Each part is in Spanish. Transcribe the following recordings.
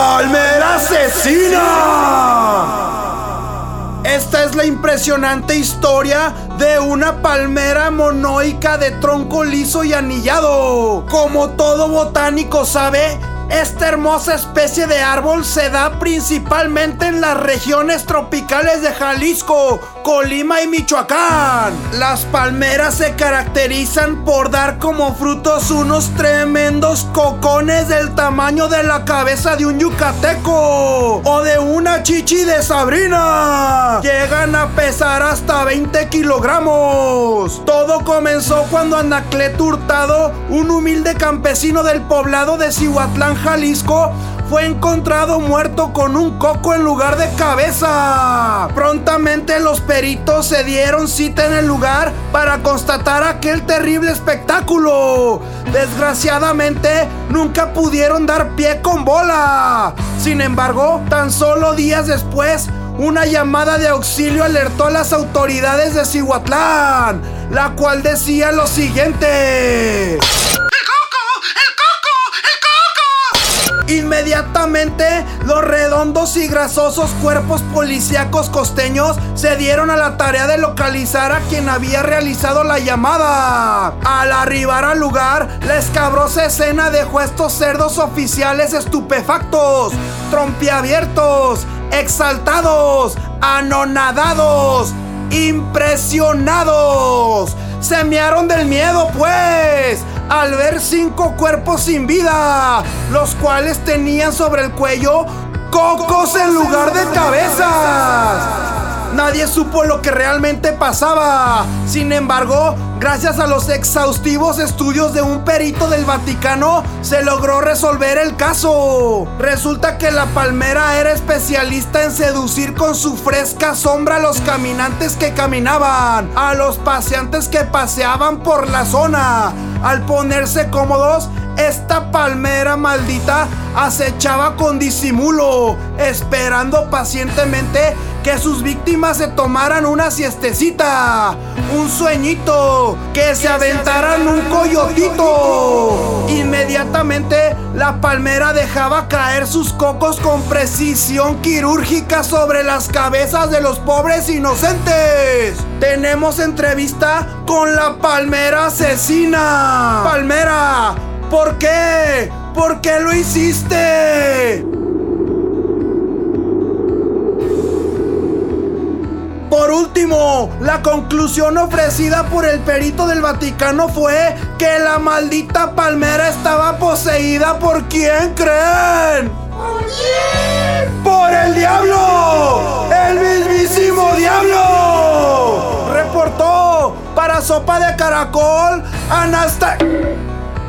palmera asesina. Esta es la impresionante historia de una palmera monoica de tronco liso y anillado. Como todo botánico sabe, esta hermosa especie de árbol se da principalmente en las regiones tropicales de Jalisco, Colima y Michoacán. Las palmeras se caracterizan por dar como frutos unos tremendos cocones del tamaño de la cabeza de un yucateco o de una chichi de Sabrina. Llegan a pesar hasta 20 kilogramos. Todo comenzó cuando Anacleto Hurtado, un humilde campesino del poblado de Cihuatlán, Jalisco, fue encontrado muerto con un coco en lugar de cabeza. Prontamente los peritos se dieron cita en el lugar para constatar aquel terrible espectáculo. Desgraciadamente, nunca pudieron dar pie con bola. Sin embargo, tan solo días después, una llamada de auxilio alertó a las autoridades de Cihuatlán, la cual decía lo siguiente. Inmediatamente, los redondos y grasosos cuerpos policíacos costeños se dieron a la tarea de localizar a quien había realizado la llamada. Al arribar al lugar, la escabrosa escena dejó a estos cerdos oficiales estupefactos, trompiabiertos, exaltados, anonadados, impresionados. Se mearon del miedo, pues al ver cinco cuerpos sin vida, los cuales tenían sobre el cuello cocos en lugar de cabezas. Nadie supo lo que realmente pasaba. Sin embargo, gracias a los exhaustivos estudios de un perito del Vaticano, se logró resolver el caso. Resulta que la palmera era especialista en seducir con su fresca sombra a los caminantes que caminaban, a los paseantes que paseaban por la zona. Al ponerse cómodos, esta palmera maldita acechaba con disimulo, esperando pacientemente que sus víctimas se tomaran una siestecita, un sueñito, que se aventaran un coyotito. Inmediatamente la palmera dejaba caer sus cocos con precisión quirúrgica sobre las cabezas de los pobres inocentes. Tenemos entrevista con la palmera asesina. Palmera, ¿por qué? ¿Por qué lo hiciste? Último, la conclusión ofrecida por el perito del Vaticano fue que la maldita palmera estaba poseída por quién creen. ¿Por quién? ¡Por el diablo! ¡El mismísimo diablo! Reportó para Sopa de Caracol Anastasia.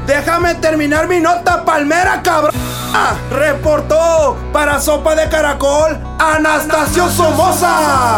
Déjame terminar mi nota, palmera, cabrón. Reportó para Sopa de Caracol Anastasio Somoza.